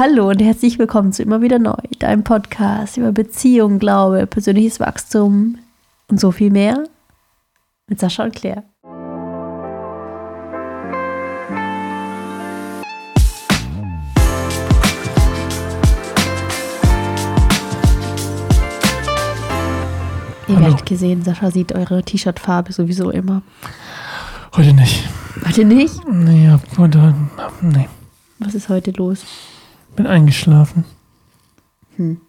Hallo und herzlich willkommen zu Immer wieder neu, deinem Podcast über Beziehung, Glaube, persönliches Wachstum und so viel mehr mit Sascha und Claire. Ihr Hallo. werdet gesehen, Sascha sieht eure T-Shirt-Farbe sowieso immer. Heute nicht. Warte nicht? Nee, heute, nee, Was ist heute los? Bin eingeschlafen. Hm.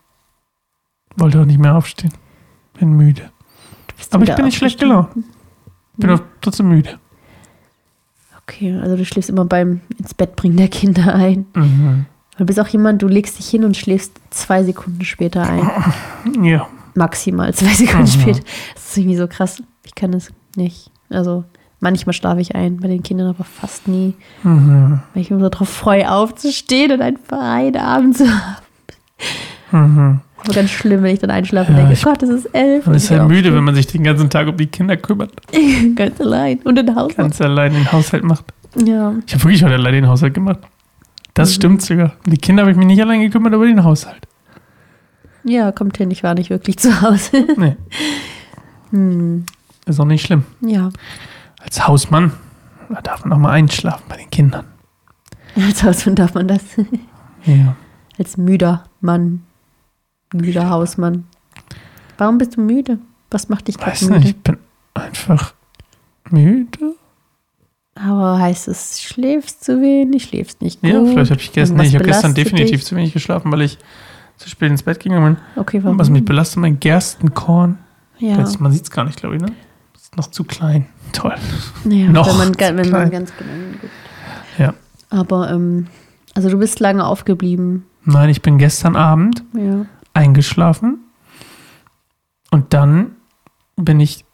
Wollte auch nicht mehr aufstehen. Bin müde. Aber ich bin nicht schlecht gelaunt. Bin Hm. auch trotzdem müde. Okay, also du schläfst immer beim ins Bett bringen der Kinder ein. Mhm. Du bist auch jemand, du legst dich hin und schläfst zwei Sekunden später ein. Ja. Maximal zwei Sekunden Mhm. später. Das ist irgendwie so krass. Ich kann das nicht. Also manchmal schlafe ich ein, bei den Kindern aber fast nie. Mhm. Weil ich mich so darauf freue, aufzustehen und einen Abend zu haben. Mhm. Aber ganz schlimm, wenn ich dann einschlafe Ja, und denke, Gott, es ist elf. Man ist will müde, wenn man sich den ganzen Tag um die Kinder kümmert. ganz allein. Und in Haus. Ganz allein den Haushalt macht. Ja. Ich habe wirklich heute allein den Haushalt gemacht. Das Mhm. stimmt sogar. Um die Kinder habe ich mich nicht allein gekümmert, aber den Haushalt. ja, kommt hin, ich war nicht wirklich zu Hause. Nee, hm. ist auch nicht schlimm. Ja. Als Hausmann da darf man auch mal einschlafen bei den Kindern. Als Hausmann darf man das. Ja. Als müder Mann. Müder Hausmann. Warum bist du müde? Was macht dich gerade Weiß müde? nicht, ich bin einfach müde. Aber heißt es, schläfst zu wenig, schläfst nicht gut? Ja, vielleicht habe ich gestern, nee, ich habe gestern definitiv dich? zu wenig geschlafen, weil ich zu spät ins Bett gegangen Okay, bin. warum? Was mich belastet, mein Gerstenkorn. ja. Man sieht es gar nicht, glaube ich, ne? Ist noch zu klein. Toll. ja, noch wenn man, wenn man klein. ganz genau hinguckt. Ja. Aber, ähm, also du bist lange aufgeblieben. Nein, ich bin gestern Abend Ja. eingeschlafen und dann bin ich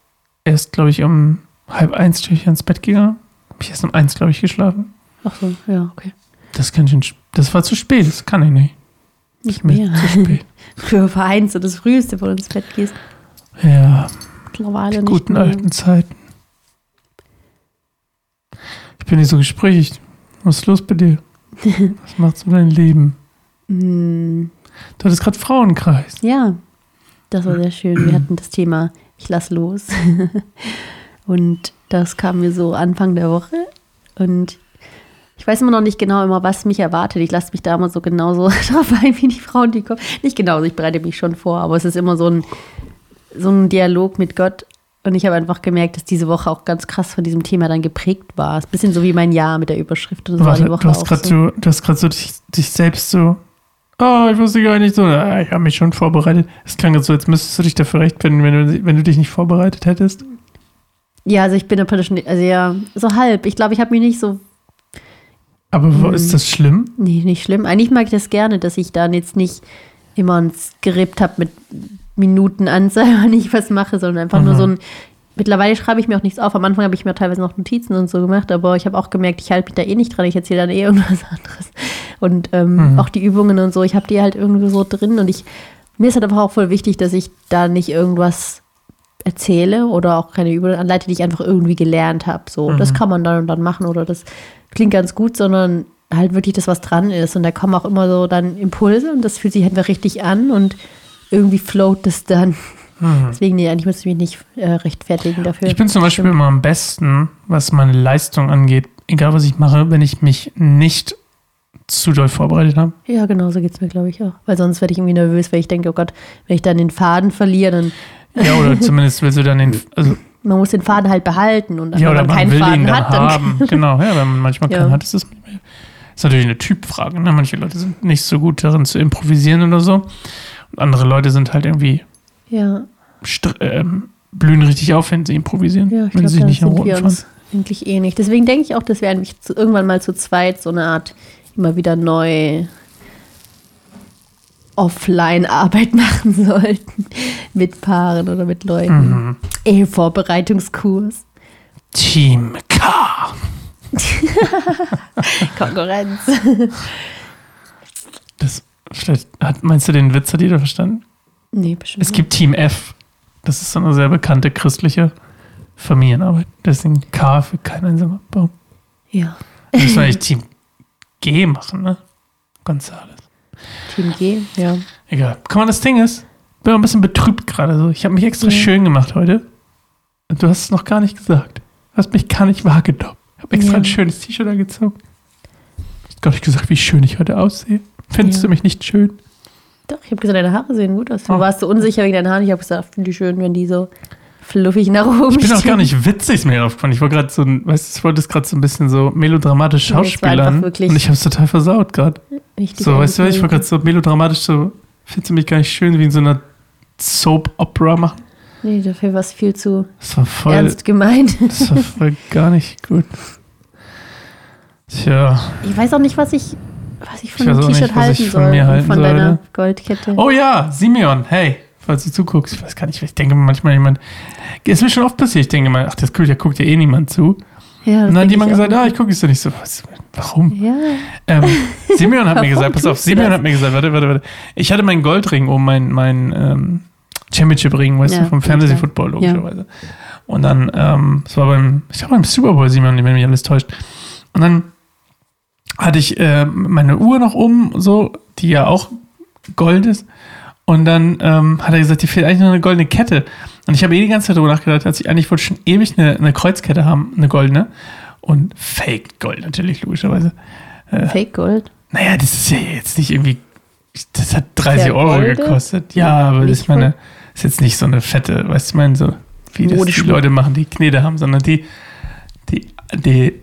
erst, glaube ich, um halb eins ich ins Bett gegangen. Habe ich erst um eins, glaube ich, geschlafen. Ach so, ja, okay. Das kann schon, das war zu spät, das kann ich nicht. Nicht mehr. Zu spät. War eins so das Früheste, wo du ins Bett gehst. Ja, Mittlerweile die nicht guten mehr. alten Zeiten. Ich bin nicht so gesprächig. Was ist los bei dir? Was macht so dein Leben? Hm, Du hattest gerade Frauenkreis. Ja, das war sehr schön. Wir hatten das Thema Ich lass los. Und das kam mir so Anfang der Woche. Und ich weiß immer noch nicht genau immer, was mich erwartet. Ich lasse mich da immer so genauso drauf ein, wie die Frauen, die kommen. Nicht genauso, ich bereite mich schon vor, aber es ist immer so ein, so ein Dialog mit Gott. Und ich habe einfach gemerkt, dass diese Woche auch ganz krass von diesem Thema dann geprägt war. Es ist ein bisschen so wie mein Jahr mit der Überschrift. Und das war Warte, die Woche du hast gerade so. du hast gerade so dich, dich selbst so. Oh, ich wusste gar nicht so. Ah, ich habe mich schon vorbereitet. Es klang jetzt so, als müsstest du dich dafür rechtfinden, wenn du, wenn du dich nicht vorbereitet hättest. Ja, also ich bin praktisch, also ja, so halb. Ich glaube, ich habe mich nicht so Aber Mhm. ist das schlimm? Nee, nicht schlimm. Eigentlich mag ich das gerne, dass ich dann jetzt nicht immer ein Skript habe mit Minutenanzahl, wann ich was mache, sondern einfach nur Mhm. so ein. Mittlerweile schreibe ich mir auch nichts auf. Am Anfang habe ich mir teilweise noch Notizen und so gemacht, aber ich habe auch gemerkt, ich halte mich da eh nicht dran. Ich erzähle dann eh irgendwas anderes. Und ähm, Mhm. auch die Übungen und so, ich habe die halt irgendwie so drin und ich. Mir ist halt einfach auch voll wichtig, dass ich da nicht irgendwas erzähle oder auch keine Übungen anleite, die ich einfach irgendwie gelernt habe. So, das Mhm. kann man dann und dann machen oder das klingt ganz gut, sondern halt wirklich das, was dran ist. Und da kommen auch immer so dann Impulse und das fühlt sich einfach richtig an und irgendwie float das dann. Mhm. Deswegen, nee, eigentlich muss ich mich nicht äh, rechtfertigen dafür. Ich bin zum Beispiel immer am besten, was meine Leistung angeht, egal was ich mache, wenn ich mich nicht zu doll vorbereitet habe. Ja, genau, so geht es mir, glaube ich, auch. Weil sonst werde ich irgendwie nervös, weil ich denke, oh Gott, wenn ich dann den Faden verliere, dann Ja, oder zumindest willst du dann den, also, man muss den Faden halt behalten und ja, wenn oder man man keinen Faden hat, dann haben. Genau, ja, wenn man manchmal Ja. keinen hat, ist das ist natürlich eine Typfrage. Ne? Manche Leute sind nicht so gut darin zu improvisieren oder so. Andere Leute sind halt irgendwie ja, ähm, blühen richtig auf, wenn sie improvisieren. ja, ich wenn glaube, sie sich nicht am Roten wir fahren. uns eigentlich ähnlich. Deswegen denke ich auch, dass wir eigentlich zu, irgendwann mal zu zweit so eine Art immer wieder neu Offline-Arbeit machen sollten. Mit Paaren oder mit Leuten. Mhm. Ehevorbereitungskurs. Team K. Konkurrenz. Das, vielleicht hat, meinst du den Witz, hat jeder verstanden? Nee, bestimmt. Es gibt Team F. Das ist so eine sehr bekannte christliche Familienarbeit. Deswegen K für kein einsamer Baum. Ja. Müssen wir eigentlich Team G machen, ne? Gonzales. Team G, ja. Egal. Guck mal, das Ding ist, bin ein bisschen betrübt gerade so. Ich habe mich extra Ja. schön gemacht heute. Und du hast es noch gar nicht gesagt. Du hast mich gar nicht wahrgenommen. Ich habe extra Ja. ein schönes T-Shirt angezogen. Du hast gar nicht gesagt, wie schön ich heute aussehe. Findest Ja. du mich nicht schön? Doch, ich habe gesagt, deine Haare sehen gut aus. Du Oh. warst so unsicher wegen deinen Haaren. Ich habe gesagt, finde ich schön, wenn die so fluffig nach oben Ich bin auch gar nicht witzig, ist mir aufgefallen. Ich war gerade so ein, weißt du, ich wollte es gerade so ein bisschen so melodramatisch Nee, schauspielern. wirklich- Und ich habe es total versaut gerade. So, weißt du, ich war eingebildet. gerade so melodramatisch so, findest du mich gar nicht schön wie in so einer Soap-Opera machen? Nee, dafür war es viel zu Das war voll, ernst gemeint. das war voll gar nicht gut. Tja. Ich weiß auch nicht, was ich, was ich von Ich dem T-Shirt halten ich von soll. mir halten von soll, deiner ne? Goldkette. Oh ja, Simeon, hey, falls du zuguckst, ich weiß gar nicht, ich denke manchmal jemand, ist mir schon oft passiert, ich denke mal, ach, das guckt, da guckt ja eh niemand zu. ja, Und dann hat jemand gesagt, ah, ich gucke es doch nicht so. Was, warum? Ja, Ähm, Simeon hat mir gesagt, pass auf, Simeon das? hat mir gesagt, warte, warte, warte. Ich hatte meinen Goldring um mein, mein ähm, Championship-Ring, weißt Ja, du, vom Fantasy ja. Football, logischerweise. Und dann, ähm, das war beim, ich glaube beim Super Bowl, Simeon, wenn mich alles täuscht. Und dann hatte ich äh, meine Uhr noch um, so, die ja auch Gold ist. Und dann ähm, hat er gesagt, dir fehlt eigentlich noch eine goldene Kette. Und ich habe eh die ganze Zeit darüber nachgedacht, dass ich eigentlich wollte schon ewig eine, eine Kreuzkette haben, eine goldene. Und Fake Gold natürlich, logischerweise. Fake Gold. Naja, das ist ja jetzt nicht irgendwie. Das hat 30 Der Euro Golde? gekostet. Ja, aber das ist meine. Ist jetzt nicht so eine fette, weißt du, ich meine, so wie das die. Leute machen, die Knete haben, sondern die, die, die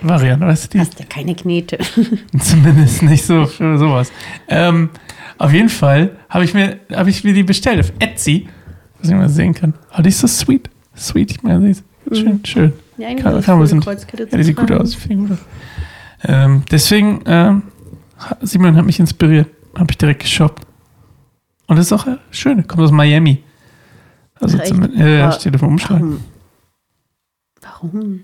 Cheap-Variante, weißt du, die Hast ja keine Knete. zumindest nicht so für sowas. Ähm, auf jeden Fall habe ich, mir, hab ich mir die bestellt auf Etsy, was ich mal sehen kann. Oh, die ist so sweet. Sweet, ich meine, die ist schön, schön. Ja, Kann- eigentlich kann ist eine bisschen- Ja, die sieht gut aus. Gut aus. Ähm, deswegen, ähm, Simon hat mich inspiriert. Habe ich direkt geshoppt. Und das ist auch äh, schön. Kommt aus Miami. Also zum, äh, steht auf dem Umschlag. Warum? Warum?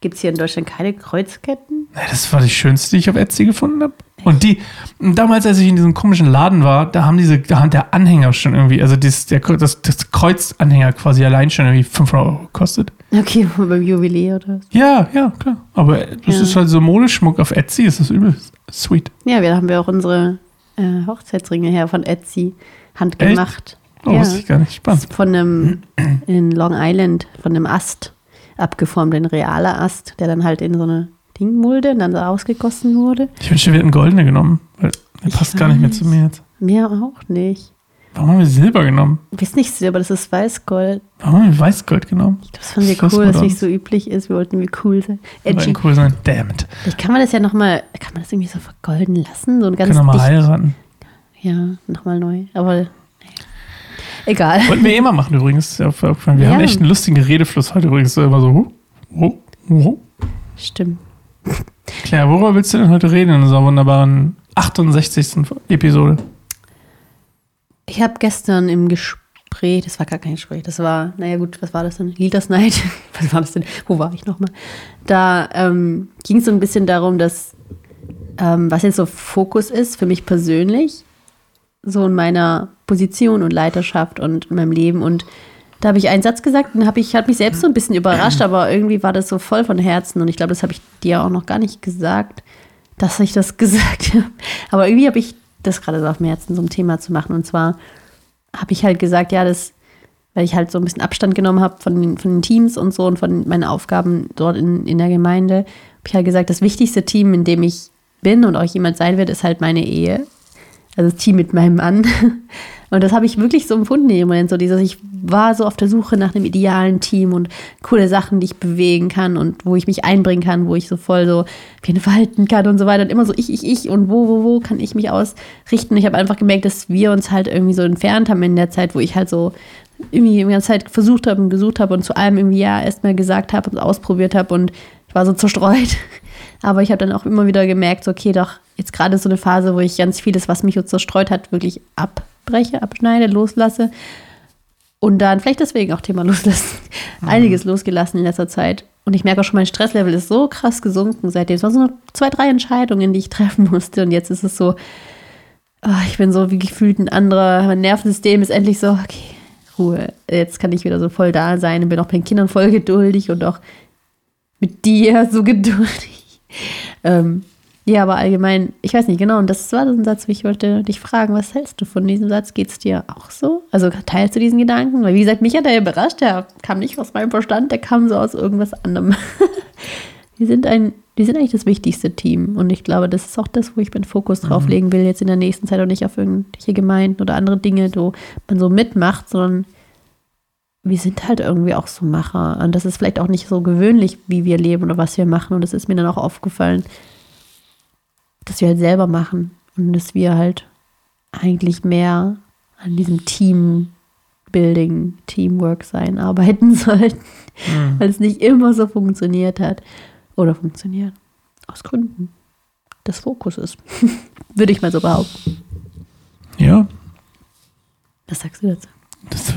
Gibt es hier in Deutschland keine Kreuzketten? Das war die schönste, die ich auf Etsy gefunden habe. Und die, damals, als ich in diesem komischen Laden war, da haben diese, da hat der Anhänger schon irgendwie, also das, der, das, das Kreuzanhänger quasi allein schon irgendwie 500 Euro gekostet. Okay, beim Jubiläum oder was? Ja, ja, klar. Aber das Ja. ist halt so Modeschmuck auf Etsy, ist das übel sweet. Ja, wir haben wir auch unsere äh, Hochzeitsringe her von Etsy handgemacht. Oh, ja. wusste ich gar nicht. Spannend. Von einem in Long Island, von einem Ast abgeformt, ein realer Ast, der dann halt in so eine Dingmulde und dann so ausgegossen wurde. Ich wünschte, wir hätten goldene genommen. Weil der passt gar nicht mehr zu mir jetzt. Mir auch nicht. Warum haben wir Silber genommen? Ist nicht Silber, das ist Weißgold. Warum haben wir Weißgold genommen? Das fanden wir Das cool, dass das. nicht so üblich ist. Wir wollten wie cool sein. Edgy. Edgy. cool sein. Damn it. Vielleicht kann man das ja nochmal, kann man das irgendwie so vergolden lassen? So ein ganz Können wir mal heiraten. Ja, nochmal neu. Aber. Egal. Wollten wir eh mal machen übrigens. Wir Ja. haben echt einen lustigen Redefluss heute übrigens. Immer so. Hu, hu, hu. Stimmt. Claire, worüber willst du denn heute reden in unserer wunderbaren 68. Episode? Ich habe gestern im Gespräch, das war gar kein Gespräch, das war, naja gut, was war das denn? Leaders Night? Was war das denn? Wo war ich nochmal? Da ähm, ging es so ein bisschen darum, dass, ähm, was jetzt so Fokus ist für mich persönlich, so in meiner Position und Leiterschaft und in meinem Leben. Und da habe ich einen Satz gesagt und hab ich hat mich selbst so ein bisschen überrascht, aber irgendwie war das so voll von Herzen und ich glaube, das habe ich dir auch noch gar nicht gesagt, dass ich das gesagt habe. Aber irgendwie habe ich das gerade so auf dem Herzen, so ein Thema zu machen. Und zwar habe ich halt gesagt, ja, das, weil ich halt so ein bisschen Abstand genommen habe von den, von den Teams und so und von meinen Aufgaben dort in, in der Gemeinde, habe ich halt gesagt, das wichtigste Team, in dem ich bin und auch jemand sein wird, ist halt meine Ehe. Also das Team mit meinem Mann. Und das habe ich wirklich so empfunden im Moment. So dieses, ich war so auf der Suche nach einem idealen Team und coole Sachen, die ich bewegen kann und wo ich mich einbringen kann, wo ich so voll so wie verhalten kann und so weiter. Und immer so ich, ich, ich und wo, wo, wo kann ich mich ausrichten. Ich habe einfach gemerkt, dass wir uns halt irgendwie so entfernt haben in der Zeit, wo ich halt so irgendwie die ganze Zeit versucht habe und gesucht habe und zu allem irgendwie ja erstmal gesagt habe und ausprobiert habe und ich war so zerstreut. Aber ich habe dann auch immer wieder gemerkt, so, okay, doch, jetzt gerade so eine Phase, wo ich ganz vieles, was mich so zerstreut hat, wirklich abbreche, abschneide, loslasse. Und dann vielleicht deswegen auch Thema loslassen. Einiges losgelassen in letzter Zeit. Und ich merke auch schon, mein Stresslevel ist so krass gesunken seitdem. Es waren so zwei, drei Entscheidungen, die ich treffen musste. Und jetzt ist es so, ah, ich bin so wie gefühlt ein anderer, mein Nervensystem ist endlich so, okay, Ruhe. Jetzt kann ich wieder so voll da sein und bin auch bei den Kindern voll geduldig und auch mit dir so geduldig. Ähm, Ja, aber allgemein, ich weiß nicht genau, und das war so ein Satz, wie ich wollte dich fragen, was hältst du von diesem Satz? Geht es dir auch so? Also teilst du diesen Gedanken? Weil wie gesagt, mich hat er überrascht, der kam nicht aus meinem Verstand, der kam so aus irgendwas anderem. die, sind ein, die sind eigentlich das wichtigste Team und ich glaube, das ist auch das, wo ich meinen Fokus drauf Mhm. legen will, jetzt in der nächsten Zeit und nicht auf irgendwelche Gemeinden oder andere Dinge, wo man so mitmacht, sondern wir sind halt irgendwie auch so Macher. Und das ist vielleicht auch nicht so gewöhnlich, wie wir leben oder was wir machen. Und es ist mir dann auch aufgefallen, dass wir halt selber machen und dass wir halt eigentlich mehr an diesem Team-Building, Teamwork sein arbeiten sollten, Mhm. weil es nicht immer so funktioniert hat oder funktioniert. Aus Gründen des Fokuses. Würde ich mal so behaupten. Ja, Was sagst du dazu? das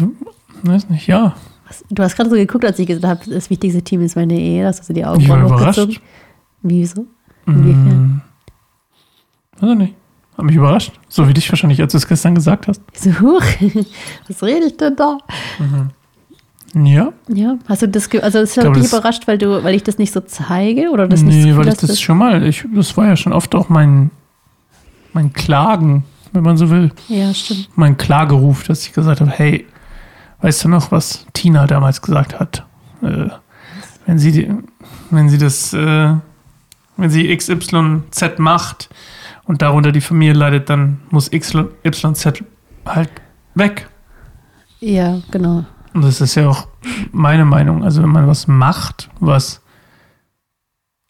weiß nicht, ja. Was, du hast gerade so geguckt, als ich gesagt habe, das wichtigste Team ist meine Ehe. Das hast du die Ich war überrascht. Wieso? Inwiefern? Mhm. Weiß ich nicht. Hat mich überrascht. So wie dich wahrscheinlich, als du es gestern gesagt hast. So, huch, was rede ich denn da? Ja. Ja, hast du das, also es hat dich das- überrascht, weil du, weil ich das nicht so zeige oder das nicht nee, so Gefühl weil ich das dass- schon mal, ich, das war ja schon oft auch mein, mein Klagen, wenn man so will. Ja, stimmt. Mein Klageruf, dass ich gesagt habe, hey, weißt du noch, was Tina damals gesagt hat? Äh, wenn sie die, wenn sie das, äh, wenn sie XYZ macht und darunter die Familie leidet, dann muss XYZ halt weg. Ja, genau. Und das ist ja auch meine Meinung. Also wenn man was macht, was,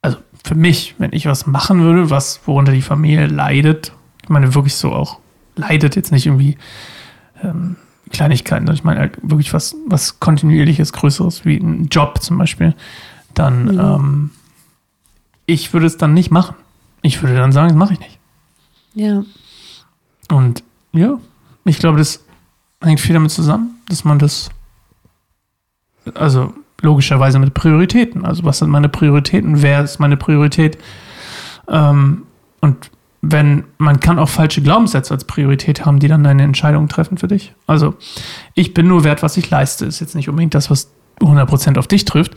also für mich, wenn ich was machen würde, was, worunter die Familie leidet, ich meine wirklich so auch leidet, jetzt nicht irgendwie ähm, Kleinigkeiten, sondern ich meine halt wirklich was, was kontinuierliches, größeres, wie ein Job zum Beispiel, dann, Mhm. ähm, ich würde es dann nicht machen. Ich würde dann sagen, das mache ich nicht. Ja. Und ja, ich glaube, das hängt viel damit zusammen, dass man das, also logischerweise mit Prioritäten, also was sind meine Prioritäten, wer ist meine Priorität ähm, und wenn, man kann auch falsche Glaubenssätze als Priorität haben, die dann deine Entscheidung treffen für dich. Also, ich bin nur wert, was ich leiste. Ist jetzt nicht unbedingt das, was 100% auf dich trifft.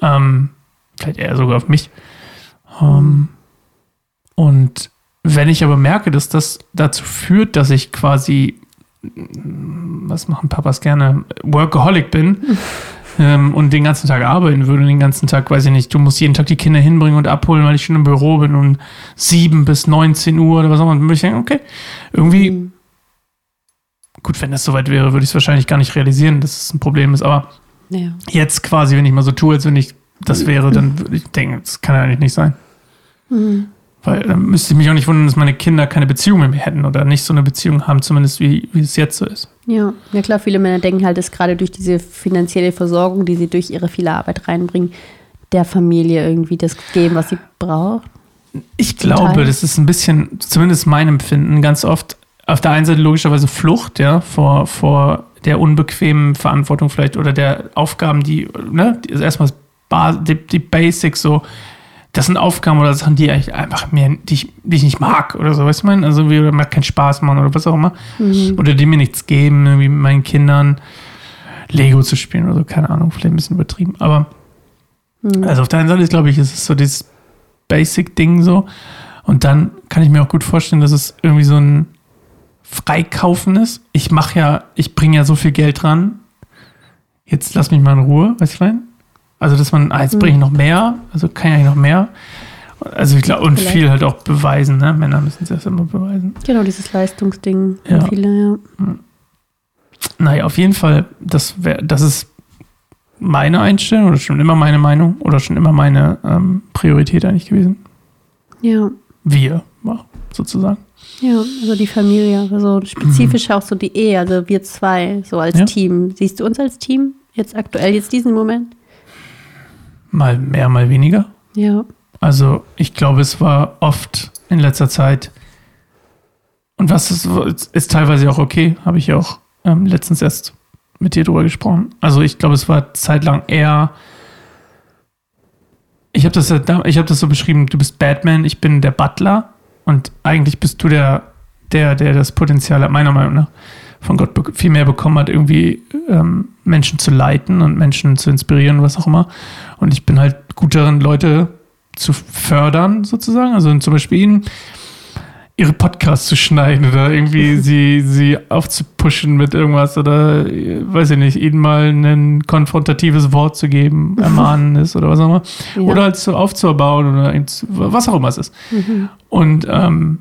Ähm, vielleicht eher sogar auf mich. Ähm, und wenn ich aber merke, dass das dazu führt, dass ich quasi, mm, was machen Papas gerne, Workaholic bin ähm, und den ganzen Tag arbeiten würde, den ganzen Tag, weiß ich nicht, du musst jeden Tag die Kinder hinbringen und abholen, weil ich schon im Büro bin um 7 bis 19 Uhr oder was auch immer, dann würde ich denken, okay, irgendwie, Mhm. gut, wenn das soweit wäre, würde ich es wahrscheinlich gar nicht realisieren, dass es ein Problem ist, aber Ja. jetzt quasi, wenn ich mal so tue, als wenn ich das wäre, dann würde ich denken, das kann ja eigentlich nicht sein. Mhm. Weil dann müsste ich mich auch nicht wundern, dass meine Kinder keine Beziehung mit mir hätten oder nicht so eine Beziehung haben, zumindest wie, wie es jetzt so ist. Ja, ja klar, viele Männer denken halt, dass gerade durch diese finanzielle Versorgung, die sie durch ihre viele Arbeit reinbringen, der Familie irgendwie das geben, was sie braucht. Ich glaube, Teil. das ist ein bisschen, zumindest mein Empfinden, ganz oft auf der einen Seite logischerweise Flucht, ja, vor, vor der unbequemen Verantwortung vielleicht oder der Aufgaben, die, ne, die, also erstmal die, die Basics so, das sind Aufgaben oder Sachen, die ich einfach mir, die ich, die ich nicht mag oder so, weißt du, ich meine? Also, wie, oder mir keinen Spaß machen oder was auch immer. Mhm. Oder die mir nichts geben, irgendwie mit meinen Kindern Lego zu spielen oder so, keine Ahnung, vielleicht ein bisschen übertrieben. Aber Mhm. also auf der einen Seite ist, glaube ich, ist es so dieses Basic-Ding so. Und dann kann ich mir auch gut vorstellen, dass es irgendwie so ein Freikaufen ist. Ich mache ja, ich bringe ja so viel Geld dran. Jetzt lass mich mal in Ruhe, weißt du, meine? Also, dass man, ah, jetzt bringe ich noch mehr, also kann ich eigentlich noch mehr. Also, ich glaube, und Vielleicht. viel halt auch beweisen, ne? Männer müssen es erst immer beweisen. Genau, dieses Leistungsding. Ja. Viele, ja. Naja, auf jeden Fall, das, wär, das ist meine Einstellung oder schon immer meine Meinung oder schon immer meine ähm, Priorität eigentlich gewesen. Ja. Wir, sozusagen. Ja, also die Familie, also spezifisch auch so die Ehe, also wir zwei, so als Ja. Team. Siehst du uns als Team jetzt aktuell, jetzt diesen Moment? Mal mehr, mal weniger. Ja. Also ich glaube, es war oft in letzter Zeit, und was ist, ist teilweise auch okay, habe ich ja auch ähm, letztens erst mit dir drüber gesprochen. Also ich glaube, es war zeitlang eher, ich habe das, ich habe das so beschrieben, du bist Batman, ich bin der Butler und eigentlich bist du der, der, der das Potenzial hat, meiner Meinung nach, von Gott viel mehr bekommen hat, irgendwie ähm, Menschen zu leiten und Menschen zu inspirieren, was auch immer. Und ich bin halt gut darin, Leute zu fördern, sozusagen. Also zum Beispiel ihnen ihre Podcasts zu schneiden oder irgendwie sie, sie aufzupushen mit irgendwas oder weiß ich nicht, ihnen mal ein konfrontatives Wort zu geben, ermahnendes oder was auch immer. Ja. Oder halt so aufzubauen oder was auch immer es ist. Mhm. Und ähm,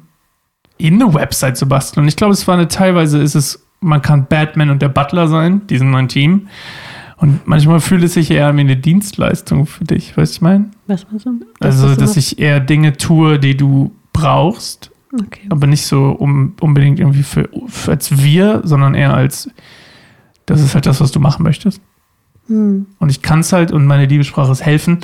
ihnen eine Website zu basteln. Und ich glaube, es war eine teilweise ist es, man kann Batman und der Butler sein, diesen neuen Team. Und manchmal fühlt es sich eher wie eine Dienstleistung für dich, weißt du, ich meine? Was meinst du? Also, dass ich eher Dinge tue, die du brauchst Okay. Aber nicht so um, unbedingt irgendwie für, für, als wir, sondern eher als, das ist halt das, was du machen möchtest. Hm. Und ich kann es halt und meine Liebessprache ist helfen.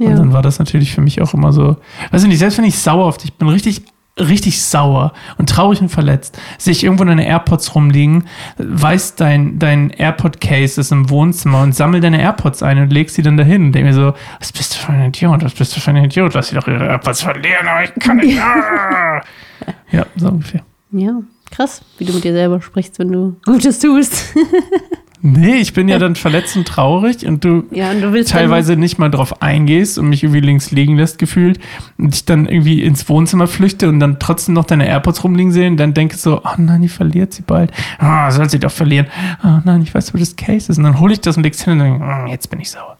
Ja. Und dann war das natürlich für mich auch immer so, weiß ich nicht, selbst wenn ich sauer auf dich bin, richtig richtig sauer und traurig und verletzt, sehe ich irgendwo deine AirPods rumliegen, weiß dein, dein AirPod-Case ist im Wohnzimmer und sammel deine AirPods ein und legst sie dann dahin und denke mir so, was bist du für ein Idiot, was bist du für ein Idiot, lass sie doch ihre AirPods verlieren, aber ich kann nicht. ja, so ungefähr. Ja, krass, wie du mit dir selber sprichst, wenn du Gutes tust. Nee, ich bin ja dann verletzt und traurig und du, ja, und du teilweise nicht mal drauf eingehst und mich irgendwie links liegen lässt gefühlt und ich dann irgendwie ins Wohnzimmer flüchte und dann trotzdem noch deine AirPods rumliegen sehe und dann denke so, oh nein, die verliert sie bald. oh, soll sie doch verlieren. Oh nein, ich weiß, wo das Case ist. Und dann hole ich das und leg's hin und denke, oh, jetzt bin ich sauer.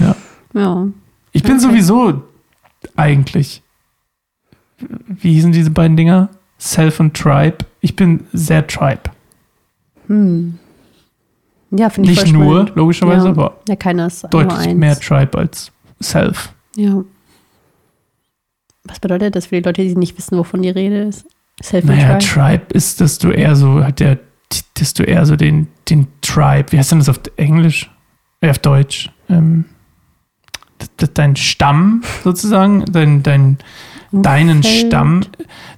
ja. Ja. Ich bin okay. sowieso eigentlich, wie hießen diese beiden Dinger? Self und Tribe. Ich bin sehr Tribe. Hm. Ja, finde ich Nicht nur, spannend. logischerweise, ja. aber ja, keiner ist deutlich mehr Tribe als Self. Ja. Was bedeutet das für die Leute, die nicht wissen, wovon die Rede ist? Self naja, Tribe? Tribe ist, dass du eher so, halt der, dass du eher so den, den Tribe, wie heißt denn das auf Englisch? Äh, auf Deutsch? Ähm, dein Stamm sozusagen, dein, dein, deinen Stamm.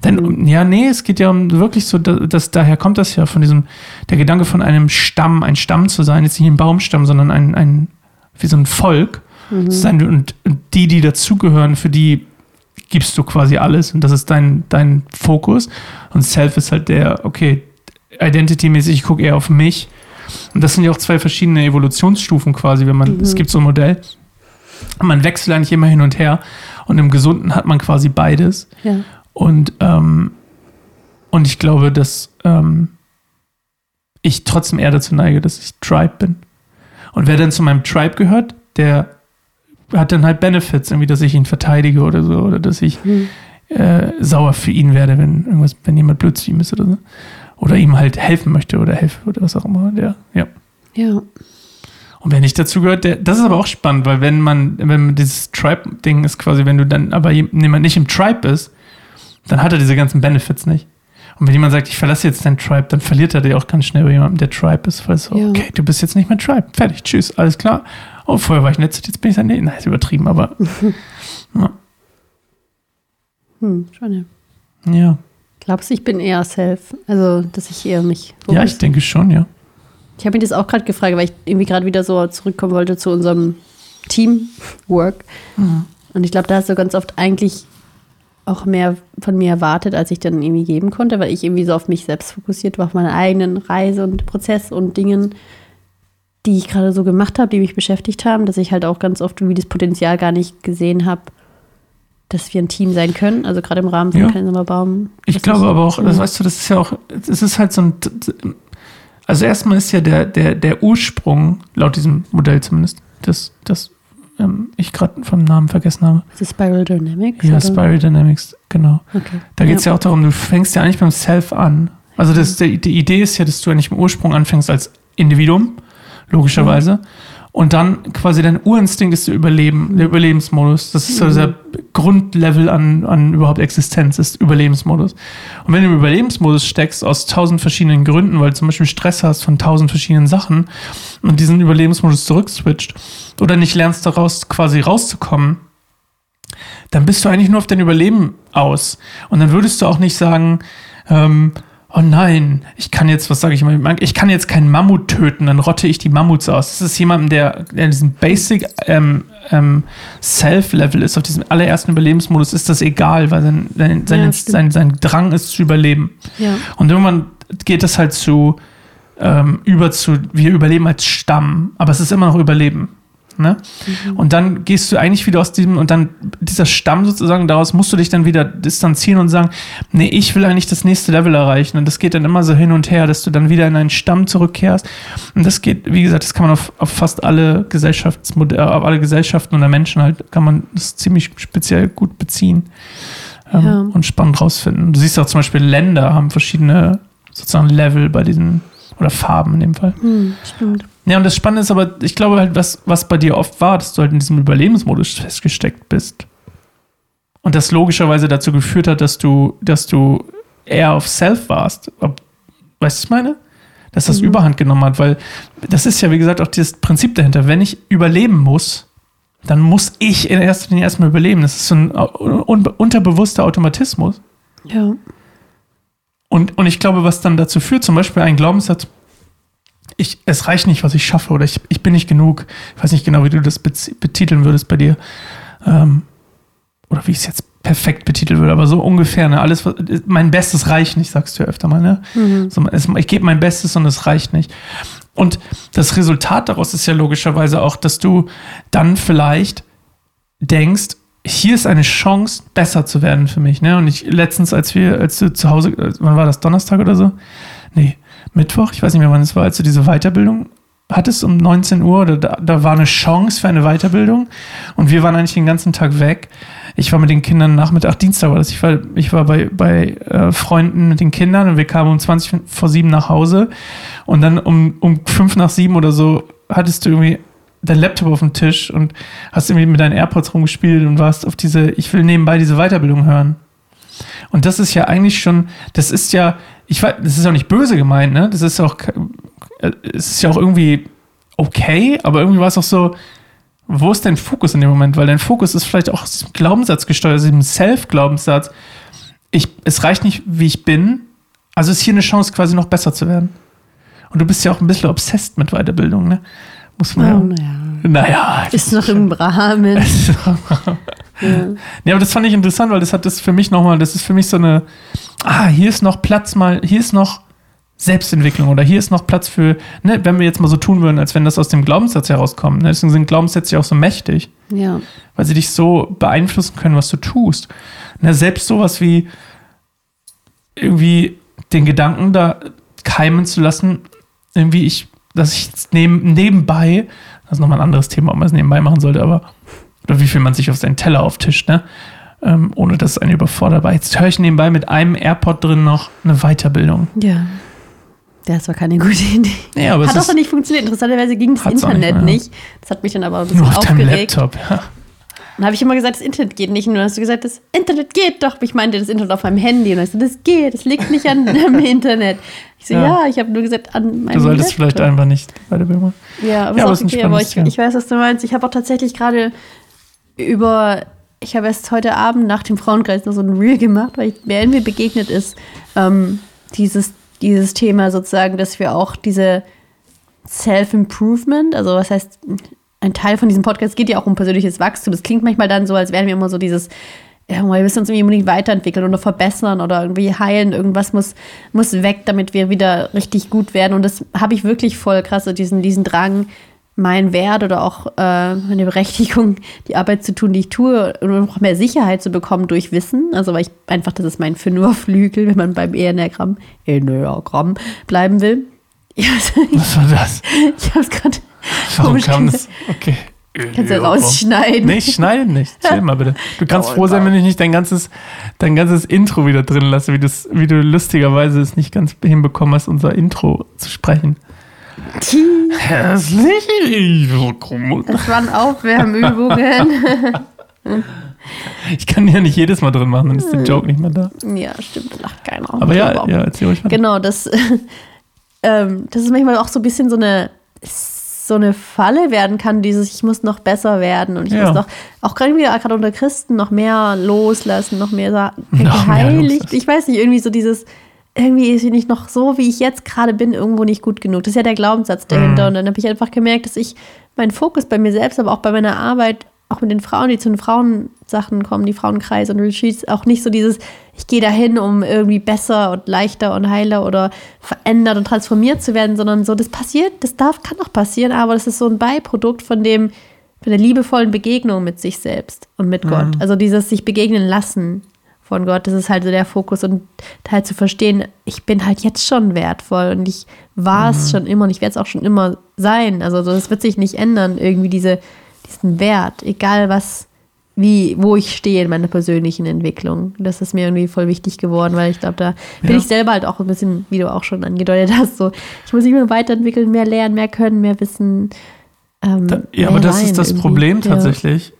Denn, ja, nee, es geht ja um wirklich so, dass, daher kommt das ja von diesem, der Gedanke von einem Stamm, ein Stamm zu sein, jetzt nicht ein Baumstamm, sondern ein, ein wie so ein Volk. Mhm. Sein, und die, die dazugehören, für die gibst du quasi alles und das ist dein, dein Fokus. Und Self ist halt der, okay, Identity-mäßig, ich gucke eher auf mich. Und das sind ja auch zwei verschiedene Evolutionsstufen quasi, wenn man, mhm. es gibt so ein Modell. Man wechselt eigentlich immer hin und her. Und im Gesunden hat man quasi beides. Ja. Und, ähm, und ich glaube, dass ähm, ich trotzdem eher dazu neige, dass ich Tribe bin. Und wer dann zu meinem Tribe gehört, der hat dann halt Benefits, irgendwie, dass ich ihn verteidige oder so, oder dass ich mhm. äh, sauer für ihn werde, wenn irgendwas, wenn jemand blöd zu ihm ist oder so. Oder ihm halt helfen möchte oder helfe oder was auch immer. Der, ja. Ja. Und wer nicht dazu gehört, der, das ist aber auch spannend, weil wenn man, wenn man dieses Tribe-Ding ist quasi, wenn du dann aber jemand nicht im Tribe ist, dann hat er diese ganzen Benefits nicht. Und wenn jemand sagt, ich verlasse jetzt dein Tribe, dann verliert er dir auch ganz schnell bei jemandem, der Tribe ist, weil so, ja. okay, du bist jetzt nicht mehr Tribe. Fertig, tschüss, alles klar. Oh, vorher war ich nett, jetzt bin ich dann, nee, nein, ist übertrieben, aber. ja. Hm, schon ja. Ja. Glaubst du, ich bin eher Self? Also, dass ich eher mich. Ja, ich denke schon, ja. Ich habe mich das auch gerade gefragt, weil ich irgendwie gerade wieder so zurückkommen wollte zu unserem Teamwork. Mhm. Und ich glaube, da hast du ganz oft eigentlich auch mehr von mir erwartet, als ich dann irgendwie geben konnte, weil ich irgendwie so auf mich selbst fokussiert war, auf meine eigenen Reise und Prozess und Dingen, die ich gerade so gemacht habe, die mich beschäftigt haben, dass ich halt auch ganz oft wie das Potenzial gar nicht gesehen habe, dass wir ein Team sein können, also gerade im Rahmen von ja. Kleiner Baum. Ich glaube aber auch, das weißt du, das ist ja auch, es ist halt so ein, also erstmal ist ja der, der, der Ursprung, laut diesem Modell zumindest, das, das ähm, ich gerade vom Namen vergessen habe. Das ist Spiral Dynamics? Ja, oder? Spiral Dynamics, genau. Okay. Da geht es ja. ja. auch darum, du fängst ja eigentlich beim Self an. Also das, die, die Idee ist ja, dass du eigentlich im Ursprung anfängst als Individuum, logischerweise. Mhm und dann quasi dein Urinstinkt ist der Überleben, der Überlebensmodus. Das ist so der Grundlevel an, an überhaupt Existenz, ist Überlebensmodus. Und wenn du im Überlebensmodus steckst, aus tausend verschiedenen Gründen, weil du zum Beispiel Stress hast von tausend verschiedenen Sachen und diesen Überlebensmodus zurückswitcht oder nicht lernst daraus quasi rauszukommen, dann bist du eigentlich nur auf dein Überleben aus. Und dann würdest du auch nicht sagen, ähm, oh nein, ich kann jetzt, was sage ich immer, ich kann jetzt keinen Mammut töten, dann rotte ich die Mammuts aus. Das ist jemand, der, der in diesem Basic ähm, ähm, Self-Level ist, auf diesem allerersten Überlebensmodus, ist das egal, weil sein, sein, sein, ja, sein, sein Drang ist zu überleben. Ja. Und irgendwann geht das halt zu, ähm, über zu, wir überleben als Stamm, aber es ist immer noch Überleben. Ne? Mhm. Und dann gehst du eigentlich wieder aus diesem, und dann dieser Stamm sozusagen, daraus musst du dich dann wieder distanzieren und sagen, nee, ich will eigentlich das nächste Level erreichen. Und das geht dann immer so hin und her, dass du dann wieder in einen Stamm zurückkehrst. Und das geht, wie gesagt, das kann man auf, auf fast alle Gesellschaftsmodelle, auf alle Gesellschaften oder Menschen halt, kann man das ziemlich speziell gut beziehen ähm, Ja. und spannend rausfinden. Du siehst auch zum Beispiel Länder haben verschiedene sozusagen Level bei diesen, oder Farben in dem Fall. Hm, stimmt. Ja, und das Spannende ist aber, ich glaube halt, was, was bei dir oft war, dass du halt in diesem Überlebensmodus festgesteckt bist. Und das logischerweise dazu geführt hat, dass du, dass du eher auf Self warst. Weißt du, was ich meine? Dass das Überhand genommen hat, weil das ist ja, wie gesagt, auch dieses Prinzip dahinter. Wenn ich überleben muss, dann muss ich in erster Linie erstmal überleben. Das ist so ein un unterbewusster Automatismus. Ja. Und, und ich glaube, was dann dazu führt, zum Beispiel ein Glaubenssatz, ich, es reicht nicht, was ich schaffe, oder ich, ich bin nicht genug. Ich weiß nicht genau, wie du das betiteln würdest bei dir. Ähm, oder wie ich es jetzt perfekt betiteln würde, aber so ungefähr, ne? Alles, was, mein Bestes reicht nicht, sagst du ja öfter mal, ne? So, es, ich gebe mein Bestes und es reicht nicht. Und das Resultat daraus ist ja logischerweise auch, dass du dann vielleicht denkst, hier ist eine Chance, besser zu werden für mich. Ne? Und ich letztens, als wir, als du zu Hause, äh, wann war das, Donnerstag oder so? Nee, Mittwoch, ich weiß nicht mehr, wann es war, als du diese Weiterbildung hattest um 19 Uhr, oder da, da war eine Chance für eine Weiterbildung und wir waren eigentlich den ganzen Tag weg. Ich war mit den Kindern Nachmittag, Dienstag war das, ich war, ich war bei, bei äh, Freunden mit den Kindern und wir kamen um 20 vor 7 nach Hause und dann um, um 5 nach 7 oder so hattest du irgendwie dein Laptop auf dem Tisch und hast irgendwie mit deinen AirPods rumgespielt und warst auf diese, ich will nebenbei diese Weiterbildung hören. Und das ist ja eigentlich schon, das ist ja, ich weiß, das ist auch nicht böse gemeint, ne? Das ist auch, äh, es ist ja auch irgendwie okay, aber irgendwie war es auch so, wo ist dein Fokus in dem Moment? Weil dein Fokus ist vielleicht auch aus diesem Glaubenssatz gesteuert, aus diesem Self-Glaubenssatz. Ich, es reicht nicht, wie ich bin, also ist hier eine Chance, quasi noch besser zu werden. Und du bist ja auch ein bisschen obsessed mit Weiterbildung, ne? Muss man Oh, ja. naja. Naja. Ist noch im Rahmen. ja. Ja, aber das fand ich interessant, weil das hat das für mich nochmal, das ist für mich so eine, ah, hier ist noch Platz mal, hier ist noch Selbstentwicklung oder hier ist noch Platz für, ne, wenn wir jetzt mal so tun würden, als wenn das aus dem Glaubenssatz herauskommt. Ne? Deswegen sind Glaubenssätze ja auch so mächtig, ja. weil sie dich so beeinflussen können, was du tust. Ne, selbst sowas wie irgendwie den Gedanken da keimen zu lassen, irgendwie ich, dass ich jetzt neben, nebenbei, das ist nochmal ein anderes Thema, ob man es nebenbei machen sollte, aber oder wie viel man sich auf seinen Teller auftischt, ne? Ähm, ohne dass es einen überfordert. Aber jetzt höre ich nebenbei mit einem AirPod drin noch eine Weiterbildung. Ja. Das war keine gute Idee. Nee, aber Hat es auch nicht funktioniert. Interessanterweise ging das auch nicht Internet mehr, ja. nicht. Das hat mich dann aber ein bisschen nur auf aufgeregt. Laptop. Ja. Dann habe ich immer gesagt, das Internet geht nicht. Und dann hast du gesagt, das Internet geht doch. Ich meinte das Internet auf meinem Handy. Und dann hast du, das geht, das liegt nicht an dem Internet. Ich so, Ja. ja, ich habe nur gesagt, an meinem Du solltest vielleicht Laptop. einfach nicht Weiterbildung machen. Ja, aber, Ja, aber ist okay, aber ich, ich weiß, was du meinst. Ich habe auch tatsächlich gerade über, ich habe erst heute Abend nach dem Frauenkreis noch so ein Reel gemacht, weil ich, mir begegnet ist, ähm, dieses, dieses Thema sozusagen, dass wir auch diese Self-Improvement, also was heißt, ein Teil von diesem Podcast geht ja auch um persönliches Wachstum. Das klingt manchmal dann so, als wären wir immer so dieses, ja, wir müssen uns irgendwie unbedingt weiterentwickeln oder verbessern oder irgendwie heilen. Irgendwas muss, muss weg, damit wir wieder richtig gut werden. Und das habe ich wirklich voll krass, diesen, diesen Drang, mein Wert oder auch äh, meine Berechtigung, die Arbeit zu tun, die ich tue, und noch mehr Sicherheit zu bekommen durch Wissen. Also, weil ich einfach, das ist mein Fünferflügel, wenn man beim Enneagramm, Enneagramm bleiben will. Was war das? ich habe es gerade Warum komisch kam das? Okay. Kannst du rausschneiden. Nee, ich schneide nicht. Chill mal bitte. Du kannst Oh, froh sein, wenn ich nicht dein ganzes, dein ganzes Intro wieder drin lasse, wie, das, wie du lustigerweise es nicht ganz hinbekommen hast, unser Intro zu sprechen. Herzlich willkommen. Das waren Aufwärmübungen. Ich kann ja nicht jedes Mal drin machen, dann ist der Joke nicht mehr da. ja, stimmt, da lacht keiner. Aber ja, ja, erzähl ruhig weiter. Genau, das, ähm, das ist manchmal auch so ein bisschen so eine, so eine Falle werden kann, dieses ich muss noch besser werden und ich Ja. muss noch, auch gerade wieder gerade unter Christen, noch mehr loslassen, noch mehr geheiligt. Ich weiß nicht, irgendwie so dieses, irgendwie ist ich nicht noch so, wie ich jetzt gerade bin, irgendwo nicht gut genug. Das ist ja der Glaubenssatz dahinter. Mhm. Und dann habe ich einfach gemerkt, dass ich meinen Fokus bei mir selbst, aber auch bei meiner Arbeit, auch mit den Frauen, die zu den Frauensachen kommen, die Frauenkreise und Retreats, auch nicht so dieses, ich gehe dahin, um irgendwie besser und leichter und heiler oder verändert und transformiert zu werden, sondern so, das passiert, das darf, kann auch passieren, aber das ist so ein Beiprodukt von dem, bei der liebevollen Begegnung mit sich selbst und mit Gott. Also dieses sich begegnen lassen von Gott, das ist halt so der Fokus und halt zu verstehen, ich bin halt jetzt schon wertvoll und ich war es schon immer und ich werde es auch schon immer sein. Also das wird sich nicht ändern, irgendwie diese, diesen Wert, egal was, wie, wo ich stehe in meiner persönlichen Entwicklung. Das ist mir irgendwie voll wichtig geworden, weil ich glaube, da bin Ja. ich selber halt auch ein bisschen, wie du auch schon angedeutet hast, so, ich muss mich immer weiterentwickeln, mehr lernen, mehr können, mehr wissen. Ähm, Da, ja, mehr aber das ist das irgendwie. Problem Ja. tatsächlich,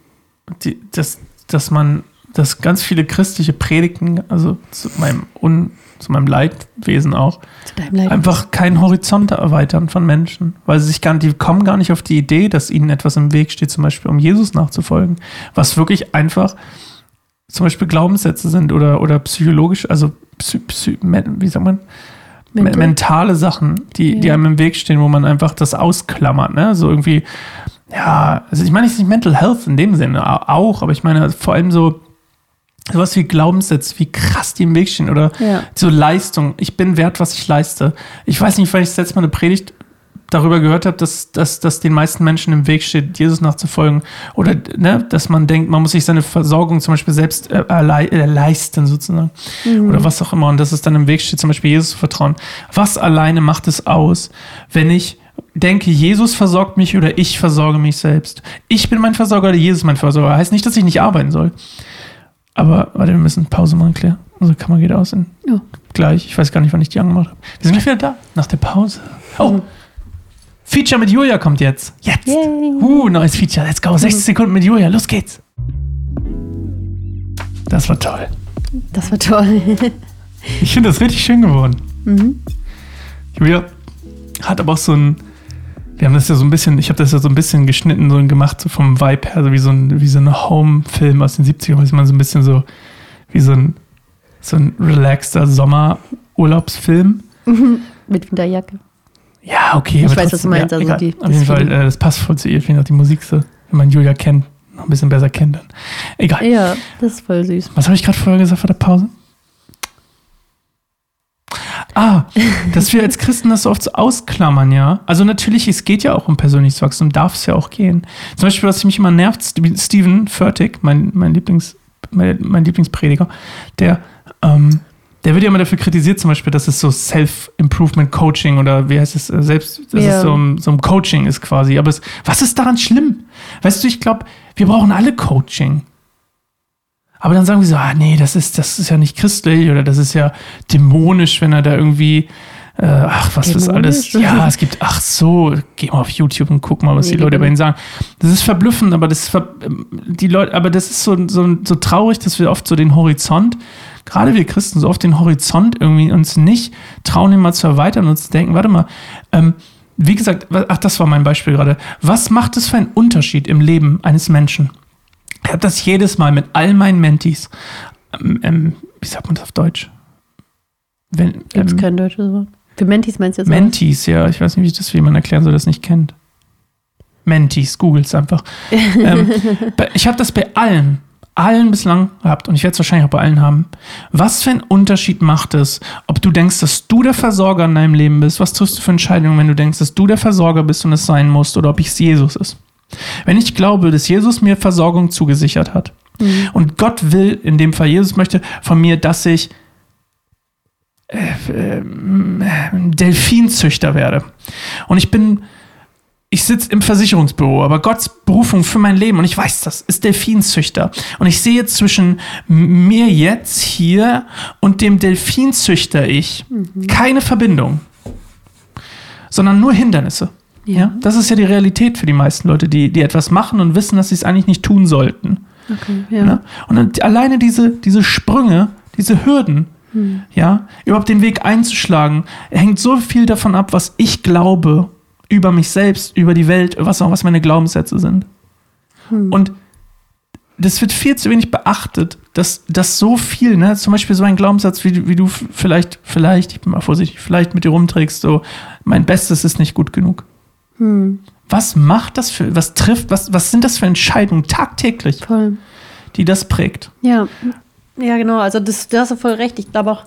die, dass, dass man, dass ganz viele christliche Predigten, also zu meinem, Un, zu meinem Leidwesen auch, Zu deinem Leid. einfach keinen Horizont erweitern von Menschen, weil sie sich gar, die kommen gar nicht auf die Idee, dass ihnen etwas im Weg steht, zum Beispiel um Jesus nachzufolgen, was wirklich einfach zum Beispiel Glaubenssätze sind oder, oder psychologisch, also psy, psy, wie sagt man, me- Mental. mentale Sachen, die, die Ja. einem im Weg stehen, wo man einfach das ausklammert, ne? So irgendwie, ja, also ich meine jetzt nicht Mental Health in dem Sinne au- auch, aber ich meine vor allem so sowas wie Glaubenssätze, wie krass die im Weg stehen oder Ja. so Leistung. Ich bin wert, was ich leiste. Ich weiß nicht, weil ich letzte Mal eine Predigt darüber gehört habe, dass, dass, dass den meisten Menschen im Weg steht, Jesus nachzufolgen. Oder ne, dass man denkt, man muss sich seine Versorgung zum Beispiel selbst äh, äh, leisten, sozusagen. Oder was auch immer. Und dass es dann im Weg steht, zum Beispiel Jesus zu vertrauen. Was alleine macht es aus, wenn ich denke, Jesus versorgt mich oder ich versorge mich selbst? Ich bin mein Versorger oder Jesus mein Versorger. Heißt nicht, dass ich nicht arbeiten soll. Aber warte, wir müssen Pause machen, Claire. Unsere Kamera geht aus in Ja. gleich. Ich weiß gar nicht, wann ich die angemacht habe. Wir sind gleich wieder da, nach der Pause. Oh, Feature mit Julia kommt jetzt. Jetzt. Yay. Uh, neues Feature. Let's go. 60 Sekunden mit Julia. Los geht's. Das war toll. Das war toll. Ich finde das richtig schön geworden. mhm. Julia hat aber auch so ein. Wir haben das ja so ein bisschen, ich habe das ja so ein bisschen geschnitten so gemacht, so vom Vibe her, so wie so ein, wie so ein Home-Film aus den 70ern, weiß man so ein bisschen so, wie so ein, so ein relaxter Sommerurlaubsfilm. Mit Winterjacke. Ja, okay. Ich weiß, was du trotzdem, meinst, Ja, also die- Auf jeden Fall, äh, das passt voll zu ihr. Ich finde auch die Musik so, wenn man Julia kennt, noch ein bisschen besser kennt. Dann. Egal. Ja, das ist voll süß. Was habe ich gerade vorher gesagt vor der Pause? Ah, dass wir als Christen das so oft so ausklammern, ja. Also natürlich, es geht ja auch um persönliches Wachstum, darf es ja auch gehen. Zum Beispiel, was mich immer nervt, St- Steven Furtick, mein, mein, Lieblings, mein, mein Lieblingsprediger, der, ähm, der wird ja immer dafür kritisiert, zum Beispiel, dass es so Self-Improvement-Coaching oder wie heißt es, äh, selbst, dass Ja. es so ein, so ein Coaching ist quasi. Aber es, was ist daran schlimm? Weißt du, ich glaube, wir brauchen alle Coaching. Aber dann sagen wir so, ah nee, das ist, das ist ja nicht christlich oder das ist ja dämonisch, wenn er da irgendwie, äh, ach, was ist alles. Ja, es gibt, ach so, geh mal auf YouTube und guck mal, was Nee, die Leute über ihn sagen. Das ist verblüffend, aber das ist die Leute, aber das ist so, so, so traurig, dass wir oft so den Horizont, gerade wir Christen, so oft den Horizont irgendwie uns nicht trauen, ihn mal zu erweitern und zu denken, warte mal, ähm, wie gesagt, ach, das war mein Beispiel gerade. Was macht es für einen Unterschied im Leben eines Menschen? Ich habe das jedes Mal mit all meinen Mentis. Ähm, ähm, wie sagt man das auf Deutsch? Wenn, Gibt es ähm, kein deutsches Wort? Für Mentis meinst du jetzt? Mentis, ja. Ich weiß nicht, wie ich das wie man erklären soll, das nicht kennt. Mentis, googles einfach. ähm, ich habe das bei allen, allen bislang gehabt und ich werde es wahrscheinlich auch bei allen haben. Was für einen Unterschied macht es, ob du denkst, dass du der Versorger in deinem Leben bist? Was triffst du für Entscheidungen, wenn du denkst, dass du der Versorger bist und es sein musst oder ob es Jesus ist? Wenn ich glaube, dass Jesus mir Versorgung zugesichert hat und Gott will, in dem Fall Jesus möchte von mir, dass ich äh, ähm, Delfinzüchter werde. Und ich bin, ich sitze im Versicherungsbüro, aber Gottes Berufung für mein Leben, und ich weiß das, ist Delfinzüchter. Und ich sehe zwischen mir jetzt hier und dem Delfinzüchter ich keine Verbindung, sondern nur Hindernisse. Ja. Ja. das ist ja die Realität für die meisten Leute, die, die etwas machen und wissen, dass sie es eigentlich nicht tun sollten. Okay, ja. Ne? Und dann alleine diese, diese Sprünge, diese Hürden, ja, überhaupt den Weg einzuschlagen, hängt so viel davon ab, was ich glaube über mich selbst, über die Welt, was auch was meine Glaubenssätze sind. Und das wird viel zu wenig beachtet, dass das so viel, ne, zum Beispiel so ein Glaubenssatz, wie, wie du vielleicht, vielleicht, ich bin mal vorsichtig, vielleicht mit dir rumträgst, so, mein Bestes ist nicht gut genug. Hm, Was macht das für, was trifft, was, was sind das für Entscheidungen tagtäglich, voll. die das prägt? Ja, ja, genau. Also das, du hast ja voll recht. Ich glaube auch,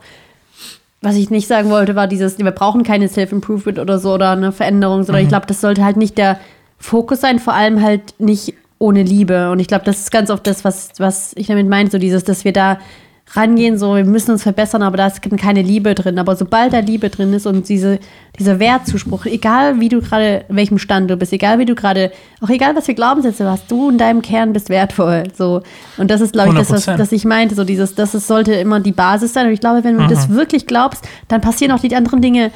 was ich nicht sagen wollte, war dieses, wir brauchen keine Self-Improvement oder so oder eine Veränderung, sondern ich glaube, das sollte halt nicht der Fokus sein, vor allem halt nicht ohne Liebe. Und ich glaube, das ist ganz oft das, was, was ich damit meine, so dieses, dass wir da rangehen, so wir müssen uns verbessern, aber da ist keine Liebe drin. Aber sobald da Liebe drin ist und diese, dieser Wertzuspruch, egal wie du gerade, in welchem Stand du bist, egal wie du gerade, auch egal was für Glaubenssätze du hast, du in deinem Kern bist wertvoll. So. Und das ist, glaube ich, das, was, das ich meinte, so dieses, das ist, sollte immer die Basis sein. Und ich glaube, wenn du mhm. das wirklich glaubst, dann passieren auch die anderen Dinge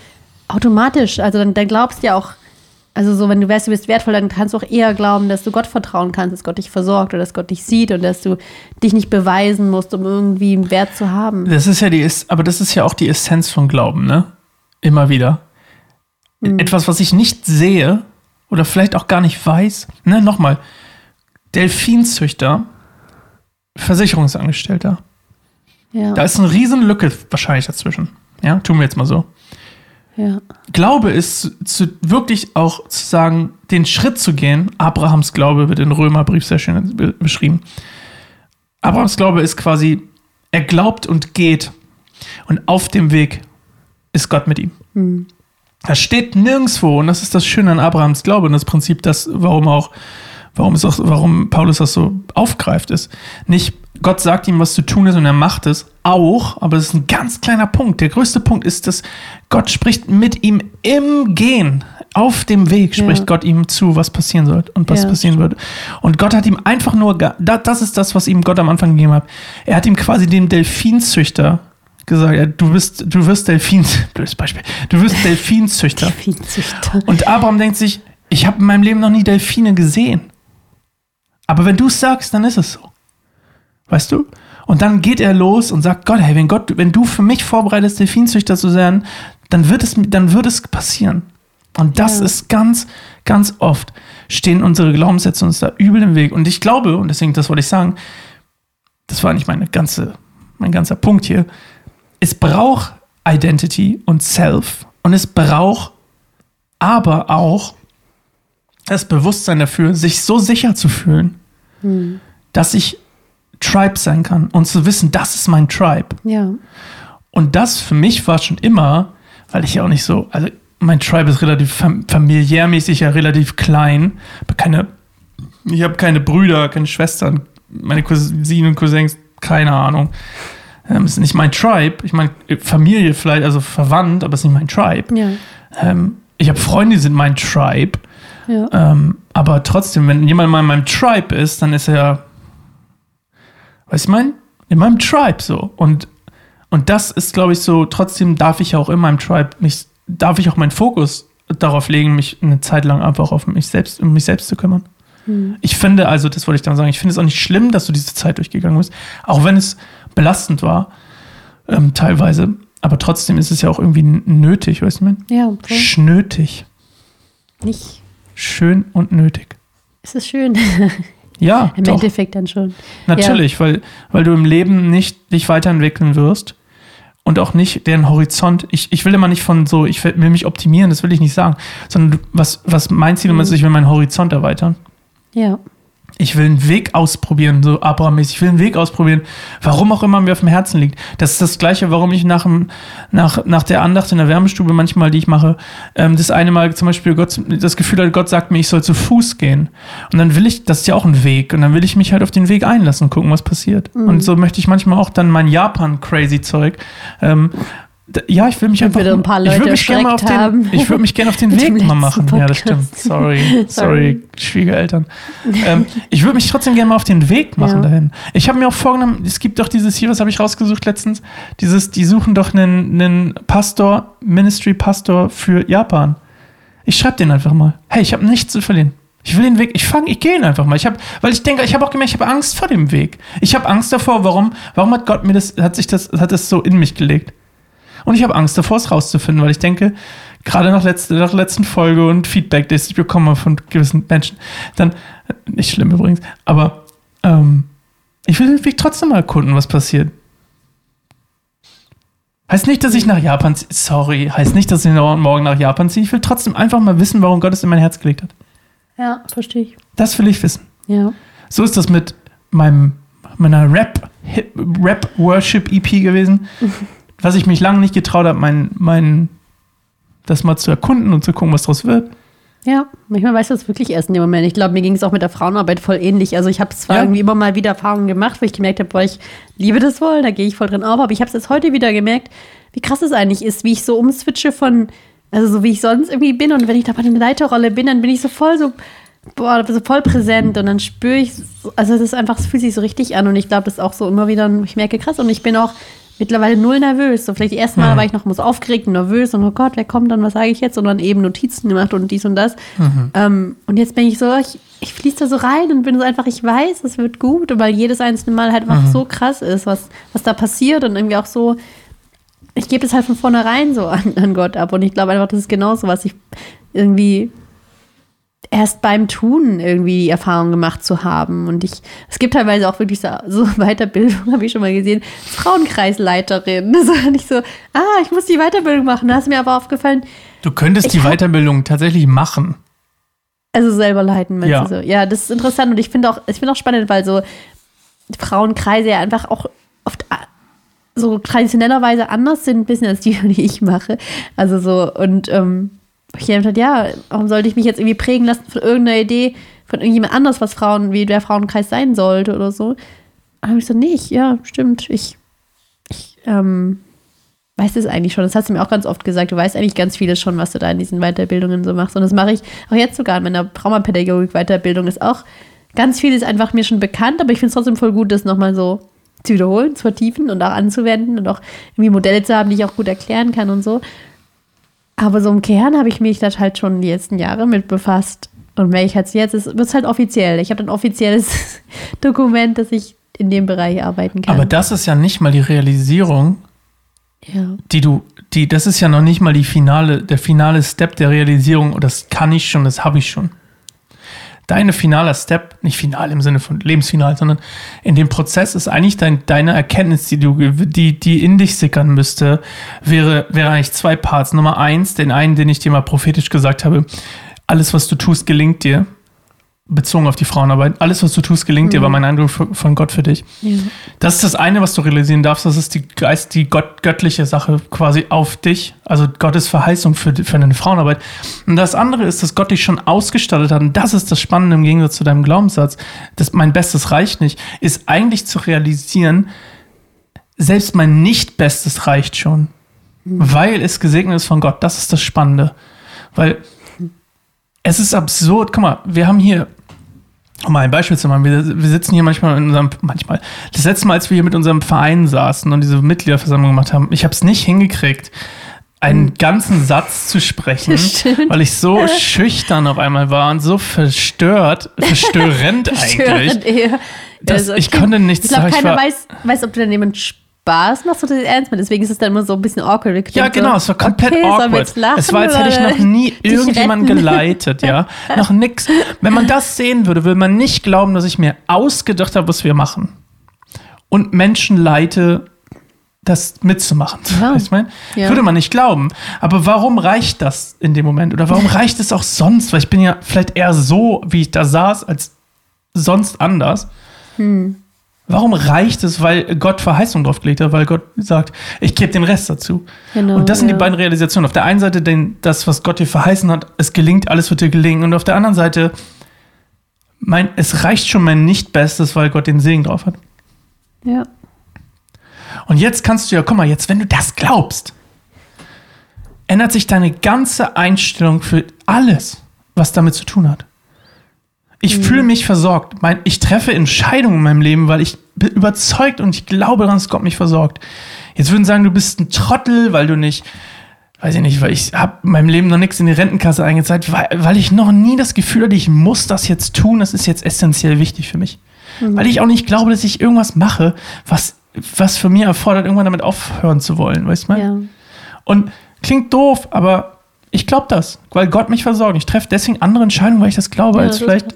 automatisch. Also dann, dann glaubst du ja auch, also so, wenn du weißt, du bist wertvoll, dann kannst du auch eher glauben, dass du Gott vertrauen kannst, dass Gott dich versorgt oder dass Gott dich sieht und dass du dich nicht beweisen musst, um irgendwie einen Wert zu haben. Das ist ja die, aber das ist ja auch die Essenz von Glauben, ne? Immer wieder. Mhm. Etwas, was ich nicht sehe oder vielleicht auch gar nicht weiß. Ne, nochmal. Delfinzüchter, Versicherungsangestellter. Ja. Da ist eine riesen Lücke wahrscheinlich dazwischen. Ja, tun wir jetzt mal so. Ja. Glaube ist zu, wirklich auch zu sagen, den Schritt zu gehen. Abrahams Glaube wird in Römerbrief sehr schön beschrieben. Abrahams Glaube ist quasi, er glaubt und geht. Und auf dem Weg ist Gott mit ihm. Mhm. Das steht nirgendwo, und das ist das Schöne an Abrahams Glaube und das Prinzip, das, warum auch, warum es auch, warum Paulus das so aufgreift, ist. Nicht, Gott sagt ihm, was zu tun ist und er macht es auch, aber das ist ein ganz kleiner Punkt. Der größte Punkt ist, dass Gott spricht mit ihm im Gehen. Auf dem Weg spricht ja. Gott ihm zu, was passieren soll und was ja. passieren wird. Und Gott hat ihm einfach nur, das ist das, was ihm Gott am Anfang gegeben hat. Er hat ihm quasi den Delfinzüchter gesagt, du bist, du wirst Delfin, blödes Beispiel, du wirst Delfinzüchter. Delfinzüchter. Und Abraham denkt sich, ich habe in meinem Leben noch nie Delfine gesehen. Aber wenn du es sagst, dann ist es so. Weißt du? Und dann geht er los und sagt, Gott, hey, wenn Gott, wenn du für mich vorbereitest, Delfinzüchter zu sein, dann wird es, dann wird es passieren. Und das ja. ist ganz, ganz oft stehen unsere Glaubenssätze uns da übel im Weg. Und ich glaube, und deswegen, das wollte ich sagen, das war nicht meine ganze, mein ganzer Punkt hier. Es braucht Identity und Self und es braucht aber auch das Bewusstsein dafür, sich so sicher zu fühlen, hm. dass ich Tribe sein kann und zu wissen, das ist mein Tribe. Ja. Und das für mich war schon immer, weil ich ja auch nicht so, also mein Tribe ist relativ fam familiärmäßig ja relativ klein. Keine, ich habe keine Brüder, keine Schwestern, meine Cousinen und Cousins, keine Ahnung. Ähm, ist nicht mein Tribe. Ich meine, Familie vielleicht, also verwandt, aber es ist nicht mein Tribe. Ja. Ähm, ich habe Freunde, die sind mein Tribe. Ja. Ähm, aber trotzdem, wenn jemand mal in meinem Tribe ist, dann ist er Weißt du, mein, in meinem Tribe so. Und, und das ist, glaube ich, so, trotzdem darf ich auch in meinem Tribe mich, darf ich auch meinen Fokus darauf legen, mich eine Zeit lang einfach auf mich selbst, um mich selbst zu kümmern. Mhm. Ich finde, also, das wollte ich dann sagen, ich finde es auch nicht schlimm, dass du diese Zeit durchgegangen bist, auch wenn es belastend war, ähm, teilweise. Aber trotzdem ist es ja auch irgendwie nötig, weißt du, mein? Ja, okay. Schnötig. Nicht. Schön und nötig. Es ist schön. Ja. Im doch. Endeffekt dann schon. Natürlich, ja. weil, weil du im Leben nicht dich weiterentwickeln wirst und auch nicht deren Horizont. Ich, ich will immer nicht von so, ich will mich optimieren, das will ich nicht sagen, sondern was, was mein Ziel mhm. ist, ich will meinen Horizont erweitern. Ja ich will einen Weg ausprobieren, so Abraham-mäßig. Ich will einen Weg ausprobieren, warum auch immer mir auf dem Herzen liegt. Das ist das Gleiche, warum ich nach, dem, nach, nach der Andacht in der Wärmestube manchmal, die ich mache, ähm, das eine Mal zum Beispiel Gott, das Gefühl hat, Gott sagt mir, ich soll zu Fuß gehen. Und dann will ich, das ist ja auch ein Weg, und dann will ich mich halt auf den Weg einlassen und gucken, was passiert. Mhm. Und so möchte ich manchmal auch dann mein Japan-Crazy-Zeug ähm, ja, ich will mich einfach. Ein paar Leute ich würde mich gerne auf den, ich würde mich gerne auf den Weg mal machen. Podcast. Ja, das stimmt. Sorry, sorry, Schwiegereltern. ähm, ich würde mich trotzdem gerne mal auf den Weg machen ja. dahin. Ich habe mir auch vorgenommen, es gibt doch dieses hier, was habe ich rausgesucht letztens? Dieses, die suchen doch einen, einen Pastor, Ministry Pastor für Japan. Ich schreibe den einfach mal. Hey, ich habe nichts zu verlieren. Ich will den Weg, ich fange, ich gehe ihn einfach mal. Ich habe, weil ich denke, ich habe auch gemerkt, ich habe Angst vor dem Weg. Ich habe Angst davor, warum, warum hat Gott mir das, hat sich das, hat das so in mich gelegt? Und ich habe Angst davor, es rauszufinden, weil ich denke, gerade nach, letzte, nach der letzten Folge und Feedback, das ich bekomme von gewissen Menschen, dann, nicht schlimm übrigens, aber ähm, ich will den Weg trotzdem mal erkunden, was passiert. Heißt nicht, dass ich nach Japan ziehe. Sorry, heißt nicht, dass ich morgen nach Japan ziehe. Ich will trotzdem einfach mal wissen, warum Gott es in mein Herz gelegt hat. Ja, verstehe ich. Das will ich wissen. Ja. So ist das mit meinem, meiner Rap, Rap Worship EP gewesen. was ich mich lange nicht getraut habe, mein, mein, das mal zu erkunden und zu gucken, was daraus wird. Ja, manchmal weißt du es wirklich erst in dem Moment. Ich glaube, mir ging es auch mit der Frauenarbeit voll ähnlich. Also ich habe zwar Ja. irgendwie immer mal wieder Erfahrungen gemacht, wo ich gemerkt habe, boah, ich liebe das voll, da gehe ich voll drin auf. Aber ich habe es jetzt heute wieder gemerkt, wie krass es eigentlich ist, wie ich so umswitche von, also so wie ich sonst irgendwie bin. Und wenn ich da bei einer Leiterrolle bin, dann bin ich so voll so, boah, so voll präsent. Und dann spüre ich, so, also es ist einfach, es fühlt sich so richtig an. Und ich glaube, das ist auch so immer wieder, ich merke krass. Und ich bin auch mittlerweile null nervös. So vielleicht die ersten Mal Mhm. war ich noch mal so aufgeregt und nervös und oh Gott, wer kommt dann, was sage ich jetzt? Und dann eben Notizen gemacht und dies und das. Ähm, und jetzt bin ich so, ich, ich fließe da so rein und bin so einfach, ich weiß, es wird gut, und weil jedes einzelne Mal halt einfach so krass ist, was, was da passiert und irgendwie auch so, ich gebe das halt von vornherein so an, an Gott ab. Und ich glaube einfach, das ist genauso, was ich irgendwie erst beim Tun irgendwie die Erfahrung gemacht zu haben. Und ich, es gibt teilweise auch wirklich so, so Weiterbildung, habe ich schon mal gesehen, Frauenkreisleiterin. So, und ich so, ah, ich muss die Weiterbildung machen. Da ist mir aber aufgefallen, Du könntest die hab- Weiterbildung tatsächlich machen. also selber leiten, meinst Ja. du so? Ja, das ist interessant und ich finde auch, ich finde auch spannend, weil so Frauenkreise ja einfach auch oft a- so traditionellerweise anders sind, ein bisschen als die, die ich mache. Also so, und ähm, ich gedacht ja, warum sollte ich mich jetzt irgendwie prägen lassen von irgendeiner Idee von irgendjemand anders, was Frauen, wie der Frauenkreis sein sollte oder so? Dann habe ich so, nicht, ja, stimmt, ich, ich ähm, weiß es eigentlich schon. Das hast du mir auch ganz oft gesagt. Du weißt eigentlich ganz vieles schon, was du da in diesen Weiterbildungen so machst. Und das mache ich auch jetzt sogar in meiner Traumapädagogik-Weiterbildung. Ist auch ganz vieles einfach mir schon bekannt, aber ich finde es trotzdem voll gut, das nochmal so zu wiederholen, zu vertiefen und auch anzuwenden und auch irgendwie Modelle zu haben, die ich auch gut erklären kann und so. Aber so im Kern habe ich mich da halt schon die letzten Jahre mit befasst. Und wenn ich jetzt jetzt, wird es halt offiziell. Ich habe ein offizielles Dokument, dass ich in dem Bereich arbeiten kann. Aber das ist ja nicht mal die Realisierung, ja. die du, die, das ist ja noch nicht mal die finale, der finale Step der Realisierung, und das kann ich schon, das habe ich schon. Deine finaler Step, nicht final im Sinne von lebensfinal, sondern in dem Prozess ist eigentlich dein, deine Erkenntnis, die du, die, die in dich sickern müsste, wäre, wäre eigentlich zwei Parts. Nummer eins, den einen, den ich dir mal prophetisch gesagt habe, alles, was du tust, gelingt dir. Bezogen auf die Frauenarbeit. Alles, was du tust, gelingt dir, war mein Eindruck von Gott für dich. ja. Das ist das eine, was du realisieren darfst. Das ist die Geist, die Gott, göttliche Sache quasi auf dich. Also Gottes Verheißung für, für deine Frauenarbeit. Und das andere ist, dass Gott dich schon ausgestattet hat. Und das ist das Spannende im Gegensatz zu deinem Glaubenssatz. Das mein Bestes reicht nicht, ist eigentlich zu realisieren, selbst mein Nicht-Bestes reicht schon. Weil es gesegnet ist von Gott. Das ist das Spannende. Weil es ist absurd. Guck mal, wir haben hier um mal ein Beispiel zu machen, wir, wir sitzen hier manchmal in unserem, manchmal, das letzte Mal, als wir hier mit unserem Verein saßen und diese Mitgliederversammlung gemacht haben, ich habe es nicht hingekriegt, einen ganzen Satz zu sprechen, weil ich so schüchtern auf einmal war und so verstört, verstörend eigentlich. Störend eher. Das- Also, ich okay. konnte nichts Ich glaube, sagen. Ich keiner war- weiß, weiß, ob du dann jemand Spaß machst oder das ernst meinst. Deswegen ist es dann immer so ein bisschen awkward. Klingt Ja, genau, es war komplett okay, awkward. lachen es war, als hätte ich noch nie irgendjemanden retten? geleitet, ja. noch nix. Wenn man das sehen würde, würde man nicht glauben, dass ich mir ausgedacht habe, was wir machen. Und Menschen leite, das mitzumachen. Ja. Ich mein? Ja. Würde man nicht glauben. Aber warum reicht das in dem Moment? Oder warum reicht es auch sonst? Weil ich bin ja vielleicht eher so, wie ich da saß, als sonst anders. Hm. Warum reicht es, weil Gott Verheißung draufgelegt hat, weil Gott sagt, ich gebe den Rest dazu. Genau, und das sind ja. die beiden Realisationen. Auf der einen Seite den, das, was Gott dir verheißen hat, es gelingt, alles wird dir gelingen. Und auf der anderen Seite, mein, es reicht schon mein Nicht-Bestes, weil Gott den Segen drauf hat. Ja. Und jetzt kannst du ja, guck mal, jetzt, wenn du das glaubst, ändert sich deine ganze Einstellung für alles, was damit zu tun hat. Ich fühle mich versorgt. Mein, ich treffe Entscheidungen in meinem Leben, weil ich bin überzeugt und ich glaube daran, dass Gott mich versorgt. Jetzt würden sagen, du bist ein Trottel, weil du nicht, weiß ich nicht, weil ich habe in meinem Leben noch nichts in die Rentenkasse eingezahlt, weil, weil ich noch nie das Gefühl hatte, ich muss das jetzt tun, das ist jetzt essentiell wichtig für mich. Weil ich auch nicht glaube, dass ich irgendwas mache, was, was für mir erfordert, irgendwann damit aufhören zu wollen, weißt du? Ja. Und klingt doof, aber ich glaube das, weil Gott mich versorgt. Ich treffe deswegen andere Entscheidungen, weil ich das glaube, Ja, als das- vielleicht,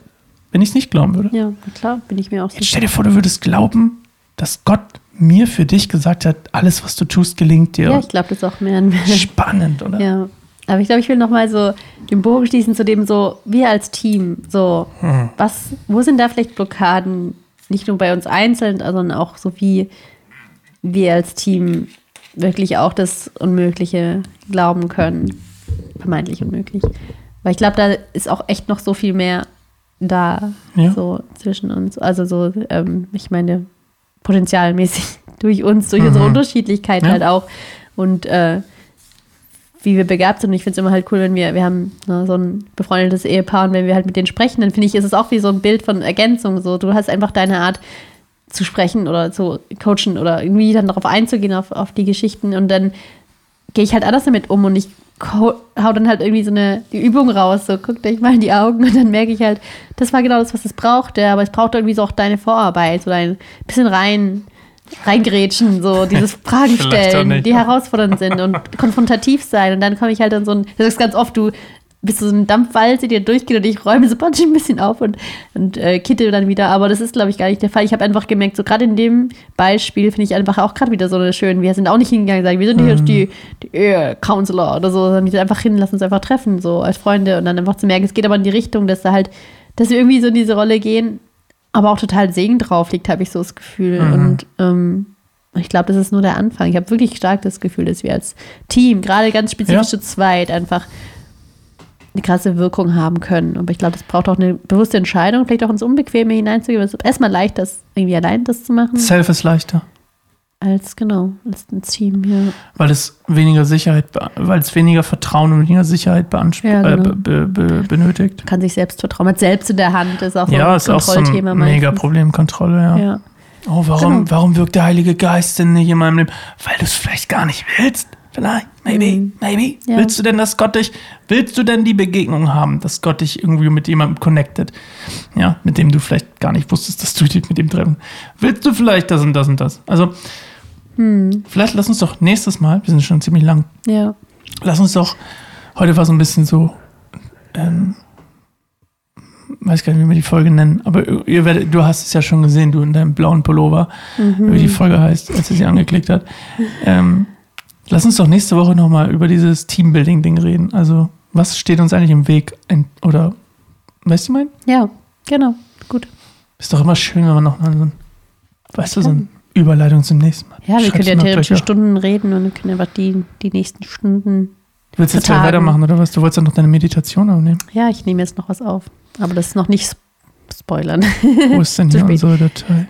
wenn ich es nicht glauben würde. Ja, klar, bin ich mir auch Jetzt sicher. stell dir vor, du würdest glauben, dass Gott mir für dich gesagt hat, alles, was du tust, gelingt dir. Ja, ich glaube das auch mehr und mehr. Spannend, oder? Ja. Aber ich glaube, ich will nochmal so den Bogen schließen zu dem so, wir als Team, so, Hm. was, wo sind da vielleicht Blockaden, nicht nur bei uns einzeln, sondern auch so wie wir als Team wirklich auch das Unmögliche glauben können. Vermeintlich unmöglich. Weil ich glaube, da ist auch echt noch so viel mehr da, Ja. so zwischen uns. Also so, ähm, ich meine, potenzialmäßig durch uns, durch unsere Mhm. Unterschiedlichkeit Ja. halt auch. Und äh, wie wir begabt sind. Und ich finde es immer halt cool, wenn wir, wir haben ne, so ein befreundetes Ehepaar und wenn wir halt mit denen sprechen, dann finde ich, ist es auch wie so ein Bild von Ergänzung. So, du hast einfach deine Art zu sprechen oder zu coachen oder irgendwie dann darauf einzugehen, auf, auf die Geschichten. Und dann gehe ich halt anders damit um und ich hau dann halt irgendwie so eine die Übung raus, so guckt euch mal in die Augen und dann merke ich halt, das war genau das, was es brauchte, aber es braucht irgendwie so auch deine Vorarbeit, so ein bisschen rein reingrätschen, so dieses Fragen stellen, nicht. die herausfordernd sind und konfrontativ sein und dann komme ich halt an so ein, das ist ganz oft, du bist so ein Dampfwalze, die durchgeht und ich räume so ein bisschen auf und, und äh, kitte dann wieder, aber das ist, glaube ich, gar nicht der Fall. Ich habe einfach gemerkt, so gerade in dem Beispiel finde ich einfach auch gerade wieder so eine schön, wir sind auch nicht hingegangen und sagen, wir sind hier jetzt die, die Ehe-Counselor oder so, sondern wir sind einfach hin, lass uns einfach treffen, so als Freunde und dann einfach zu merken, es geht aber in die Richtung, dass da halt, dass wir irgendwie so in diese Rolle gehen, aber auch total Segen drauf liegt, habe ich so das Gefühl. Mhm. Und ähm, ich glaube, das ist nur der Anfang. Ich habe wirklich stark das Gefühl, dass wir als Team, gerade ganz spezifisch Ja. zu zweit, einfach eine krasse Wirkung haben können. Aber ich glaube, das braucht auch eine bewusste Entscheidung, vielleicht auch ins Unbequeme hineinzugehen. Es ist erstmal leicht, das irgendwie allein das zu machen, Self ist leichter, als genau, als ein Team hier. weil es weniger Sicherheit, weil es weniger Vertrauen und weniger Sicherheit beansprucht, Ja, genau. äh, be, be, benötigt. Kann sich selbst vertrauen, hat selbst in der Hand, ist auch Ja, ein ist auch so ein Kontrollthema mega. Problem, Kontrolle, ja. Ja. Oh, warum, Genau. warum wirkt der Heilige Geist denn nicht in meinem Leben? Weil du es vielleicht gar nicht willst. Vielleicht, maybe, Mhm. maybe. Ja. Willst du denn, dass Gott dich, willst du denn die Begegnung haben, dass Gott dich irgendwie mit jemandem connectet? Ja, mit dem du vielleicht gar nicht wusstest, dass du dich mit ihm treffen. Willst du vielleicht das und das und das? Also, Hm. vielleicht lass uns doch nächstes Mal, wir sind schon ziemlich lang, ja. lass uns doch, heute war so ein bisschen so, ähm, weiß gar nicht, wie wir die Folge nennen, aber ihr werdet, du hast es ja schon gesehen, du in deinem blauen Pullover, Mhm. wie die Folge heißt, als sie sie angeklickt hat. Ähm, lass uns doch nächste Woche nochmal über dieses Teambuilding-Ding reden. Also, was steht uns eigentlich im Weg? Ein, oder, weißt du, mein? Ja, genau. Gut. Ist doch immer schön, wenn man noch mal so ein, weißt du, so eine Überleitung zum nächsten Mal. Ja, wir können ja theoretisch. Stunden reden und wir können einfach die, die nächsten Stunden. Willst du jetzt gleich weitermachen oder was? Du wolltest dann noch deine Meditation aufnehmen. Ja, ich nehme jetzt noch was auf. Aber das ist noch nicht sp- spoilern. Wo ist denn hier spät. unsere Datei?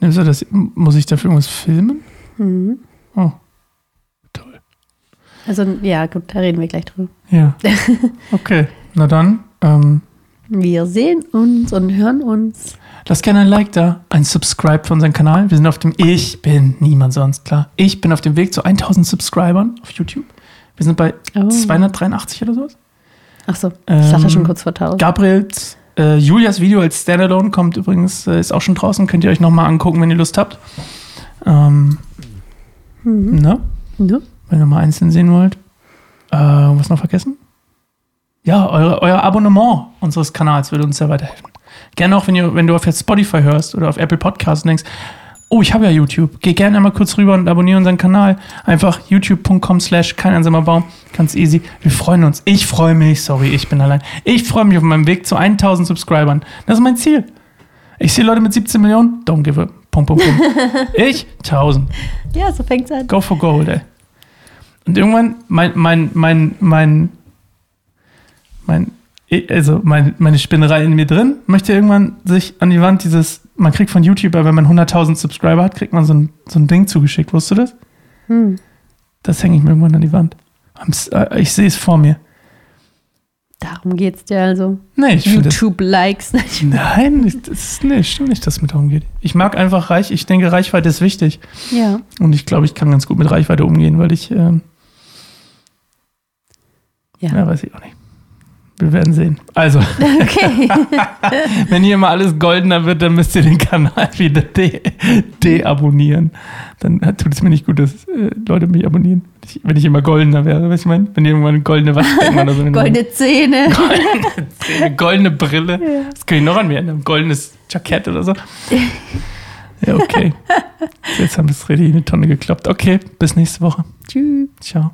Nimmst du das? Muss ich dafür irgendwas filmen? Mhm. Oh. Also, ja, gut, da reden wir gleich drüber. Ja. Okay, na dann. Ähm, Wir sehen uns und hören uns. Lasst gerne ein Like da, ein Subscribe für unseren Kanal. Wir sind auf dem, ich bin niemand sonst, klar. Ich bin auf dem Weg zu 1000 Subscribern auf YouTube. Wir sind bei Oh. 283 oder sowas. Ach so, ich Ähm, dachte schon kurz vor 1000. Gabriels, äh, Julias Video als Standalone kommt übrigens, äh, ist auch schon draußen. Könnt ihr euch nochmal angucken, wenn ihr Lust habt. Ähm, Mhm. ne? Ja. Wenn ihr mal einzeln sehen wollt. Äh, was noch vergessen? Ja, eure, euer Abonnement unseres Kanals würde uns sehr weiterhelfen. Gerne auch, wenn, ihr, wenn du auf jetzt Spotify hörst oder auf Apple Podcasts und denkst, oh, ich habe ja YouTube. Geh gerne einmal kurz rüber und abonniere unseren Kanal. Einfach youtube.com slash kein einsamer Baum. Ganz easy. Wir freuen uns. Ich freue mich. Sorry, ich bin allein. Ich freue mich auf meinem Weg zu 1000 Subscribern. Das ist mein Ziel. Ich sehe Leute mit 17 Millionen. Don't give a. Punkt, Punkt, Punkt. ich 1000. ja, so fängt's an. Go for gold, ey. Und irgendwann, mein, mein, mein, mein, mein, also mein, meine Spinnerei in mir drin, möchte irgendwann sich an die Wand dieses, man kriegt von YouTube, wenn man 100.000 Subscriber hat, kriegt man so ein, so ein Ding zugeschickt. Wusstest du das? Hm. Das hänge ich mir irgendwann an die Wand. Äh, Ich sehe es vor mir. Darum geht's dir also. Nee, ich. YouTube-Likes. Nein, das ist, nee, stimmt nicht, dass es mir darum geht. Ich mag einfach Reich, ich denke, Reichweite ist wichtig. ja. Und ich glaube, ich kann ganz gut mit Reichweite umgehen, weil ich, ähm, Ja. ja, weiß ich auch nicht. Wir werden sehen. Also, Okay. wenn hier immer alles goldener wird, dann müsst ihr den Kanal wieder de- deabonnieren. Dann tut es mir nicht gut, dass äh, Leute mich abonnieren. Wenn ich, wenn ich immer goldener wäre, du, ich meine? Wenn irgendwann eine goldene Waschbecken oder so. Goldene Zähne. Eine goldene Brille. Das kann ich noch an mir ändern. Goldenes Jackett oder so. Ja, okay. Jetzt haben wir es richtig in die Tonne gekloppt. Okay, bis nächste Woche. Tschüss. Ciao.